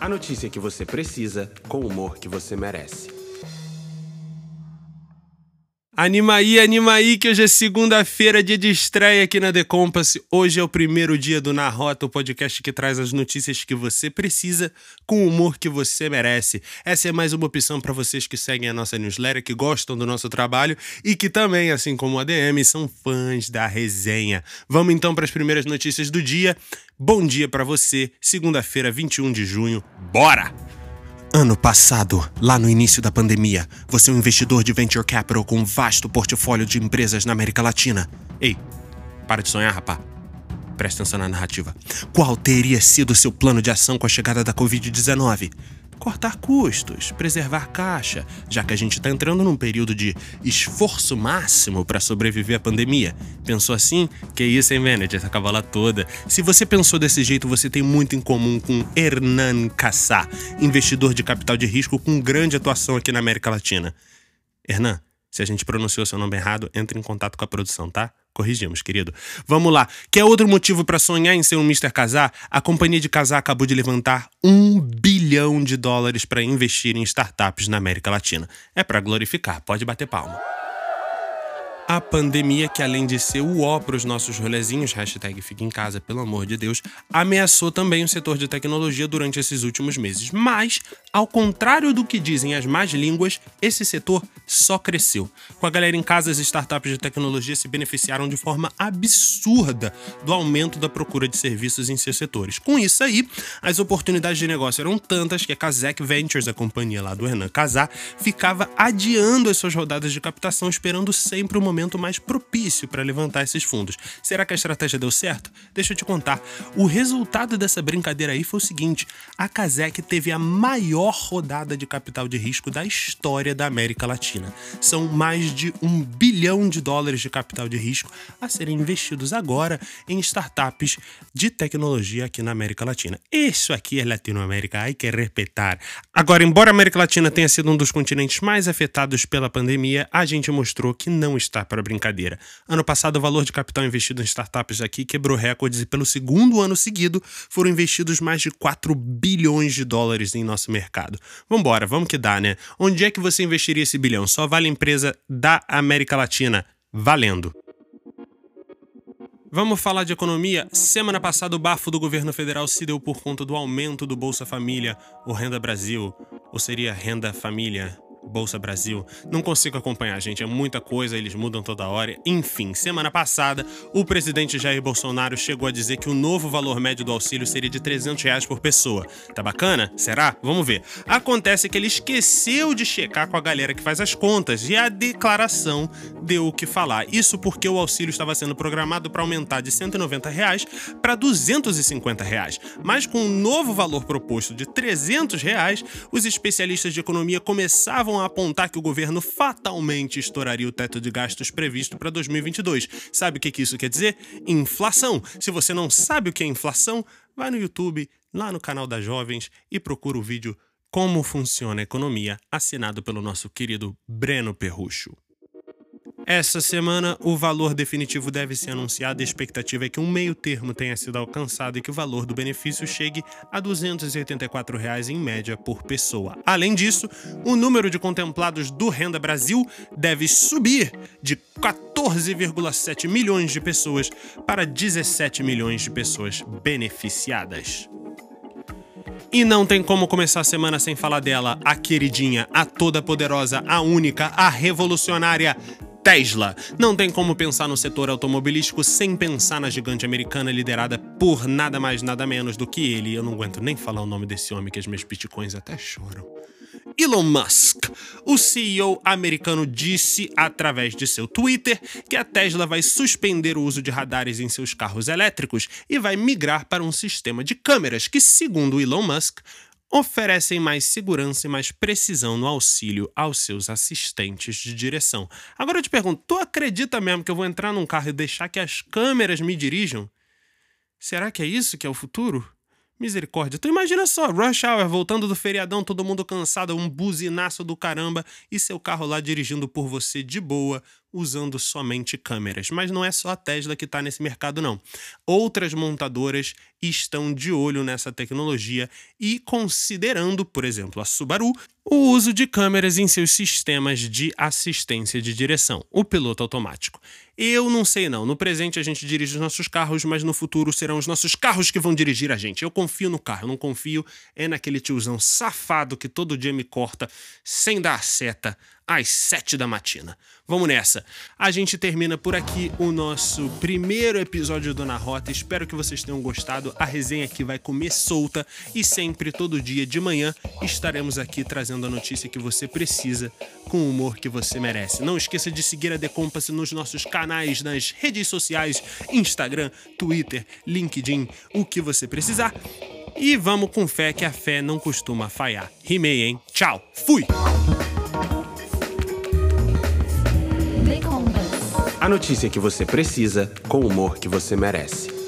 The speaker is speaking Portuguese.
A notícia que você precisa, com o humor que você merece. Anima aí, anima aí, que hoje é segunda-feira, dia de estreia aqui na The Compass. Hoje é o primeiro dia do Na Rota, o podcast que traz as notícias que você precisa com o humor que você merece. Essa é mais uma opção para vocês que seguem a nossa newsletter, que gostam do nosso trabalho e que também, assim como a DM, são fãs da resenha. Vamos então para as primeiras notícias do dia. Bom dia para você, segunda-feira, 21 de junho. Bora! Ano passado, lá no início da pandemia, você é um investidor de venture capital com um vasto portfólio de empresas na América Latina. Ei, para de sonhar, rapá. Presta atenção na narrativa. Qual teria sido seu plano de ação com a chegada da Covid-19? Cortar custos, preservar caixa, já que a gente está entrando num período de esforço máximo para sobreviver à pandemia. Pensou assim? Que isso, hein, manager? Essa cavala toda. Se você pensou desse jeito, você tem muito em comum com Hernan Cassá, investidor de capital de risco com grande atuação aqui na América Latina. Hernan, se a gente pronunciou seu nome errado, entre em contato com a produção, tá? Corrigimos, querido. Vamos lá. Quer outro motivo para sonhar em ser um Mr. Casar? A companhia de Casar acabou de levantar um bilhão de dólares para investir em startups na América Latina. É para glorificar, pode bater palma. A pandemia, que além de ser o ó para os nossos rolezinhos, hashtag fica em casa, pelo amor de Deus, ameaçou também o setor de tecnologia durante esses últimos meses. Mas, ao contrário do que dizem as más línguas, esse setor só cresceu. Com a galera em casa, as startups de tecnologia se beneficiaram de forma absurda do aumento da procura de serviços em seus setores. Com isso aí, as oportunidades de negócio eram tantas que a Kazek Ventures, a companhia lá do Hernan Casar, ficava adiando as suas rodadas de captação, esperando sempre o momento momento mais propício para levantar esses fundos. Será que a estratégia deu certo? Deixa eu te contar. O resultado dessa brincadeira aí foi o seguinte: a Kazek teve a maior rodada de capital de risco da história da América Latina. São mais de um bilhão de dólares de capital de risco a serem investidos agora em startups de tecnologia aqui na América Latina. Isso aqui é Latinoamérica, hay que respeitar. Agora, embora a América Latina tenha sido um dos continentes mais afetados pela pandemia, a gente mostrou que não está para brincadeira. Ano passado, o valor de capital investido em startups aqui quebrou recordes e, pelo segundo ano seguido, foram investidos mais de 4 bilhões de dólares em nosso mercado. Vambora, vamos que dá, né? Onde é que você investiria esse bilhão? Só vale empresa da América Latina. Valendo! Vamos falar de economia? Semana passada, o bafo do governo federal se deu por conta do aumento do Bolsa Família, o Renda Brasil, ou seria Renda Família, Bolsa Brasil. Não consigo acompanhar, gente. É muita coisa, eles mudam toda hora. Enfim, semana passada, o presidente Jair Bolsonaro chegou a dizer que o novo valor médio do auxílio seria de 300 reais por pessoa. Tá bacana? Será? Vamos ver. Acontece que ele esqueceu de checar com a galera que faz as contas e a declaração deu o que falar. Isso porque o auxílio estava sendo programado para aumentar de 190 reais para 250 reais. Mas com o novo valor proposto de 300 reais, os especialistas de economia começavam a apontar que o governo fatalmente estouraria o teto de gastos previsto para 2022. Sabe o que, que isso quer dizer? Inflação. Se você não sabe o que é inflação, vai no YouTube, lá no canal das jovens e procura o vídeo Como Funciona a Economia, assinado pelo nosso querido Breno Perrucho. Essa semana, o valor definitivo deve ser anunciado a expectativa é que um meio termo tenha sido alcançado e que o valor do benefício chegue a 284 reais em média por pessoa. Além disso, o número de contemplados do Renda Brasil deve subir de 14,7 milhões de pessoas para 17 milhões de pessoas beneficiadas. E não tem como começar a semana sem falar dela, a queridinha, a toda poderosa, a única, a revolucionária Tesla. Não tem como pensar no setor automobilístico sem pensar na gigante americana liderada por nada mais nada menos do que ele. Eu não aguento nem falar o nome desse homem que as minhas bitcoins até choram. Elon Musk. O CEO americano disse através de seu Twitter que a Tesla vai suspender o uso de radares em seus carros elétricos e vai migrar para um sistema de câmeras que, segundo Elon Musk, oferecem mais segurança e mais precisão no auxílio aos seus assistentes de direção. Agora eu te pergunto, tu acredita mesmo que eu vou entrar num carro e deixar que as câmeras me dirijam? Será que é isso que é o futuro? Misericórdia. Tu imagina só, rush hour, voltando do feriadão, todo mundo cansado, um buzinaço do caramba, e seu carro lá dirigindo por você de boa, usando somente câmeras. Mas não é só a Tesla que está nesse mercado, não. Outras montadoras estão de olho nessa tecnologia e considerando, por exemplo, a Subaru, o uso de câmeras em seus sistemas de assistência de direção, o piloto automático. Eu não sei não, no presente a gente dirige os nossos carros, mas no futuro serão os nossos carros que vão dirigir a gente. Eu confio no carro, não confio é naquele tiozão safado que todo dia me corta sem dar seta às sete da matina. Vamos nessa. A gente termina por aqui o nosso primeiro episódio do Na Rota. Espero que vocês tenham gostado. A resenha aqui vai comer solta e sempre, todo dia de manhã, estaremos aqui trazendo a notícia que você precisa com o humor que você merece. Não esqueça de seguir a The Compass nos nossos canais, nas redes sociais, Instagram, Twitter, LinkedIn, o que você precisar. E vamos com fé que a fé não costuma falhar. Rimei, hein? Tchau. Fui! A notícia que você precisa com o humor que você merece.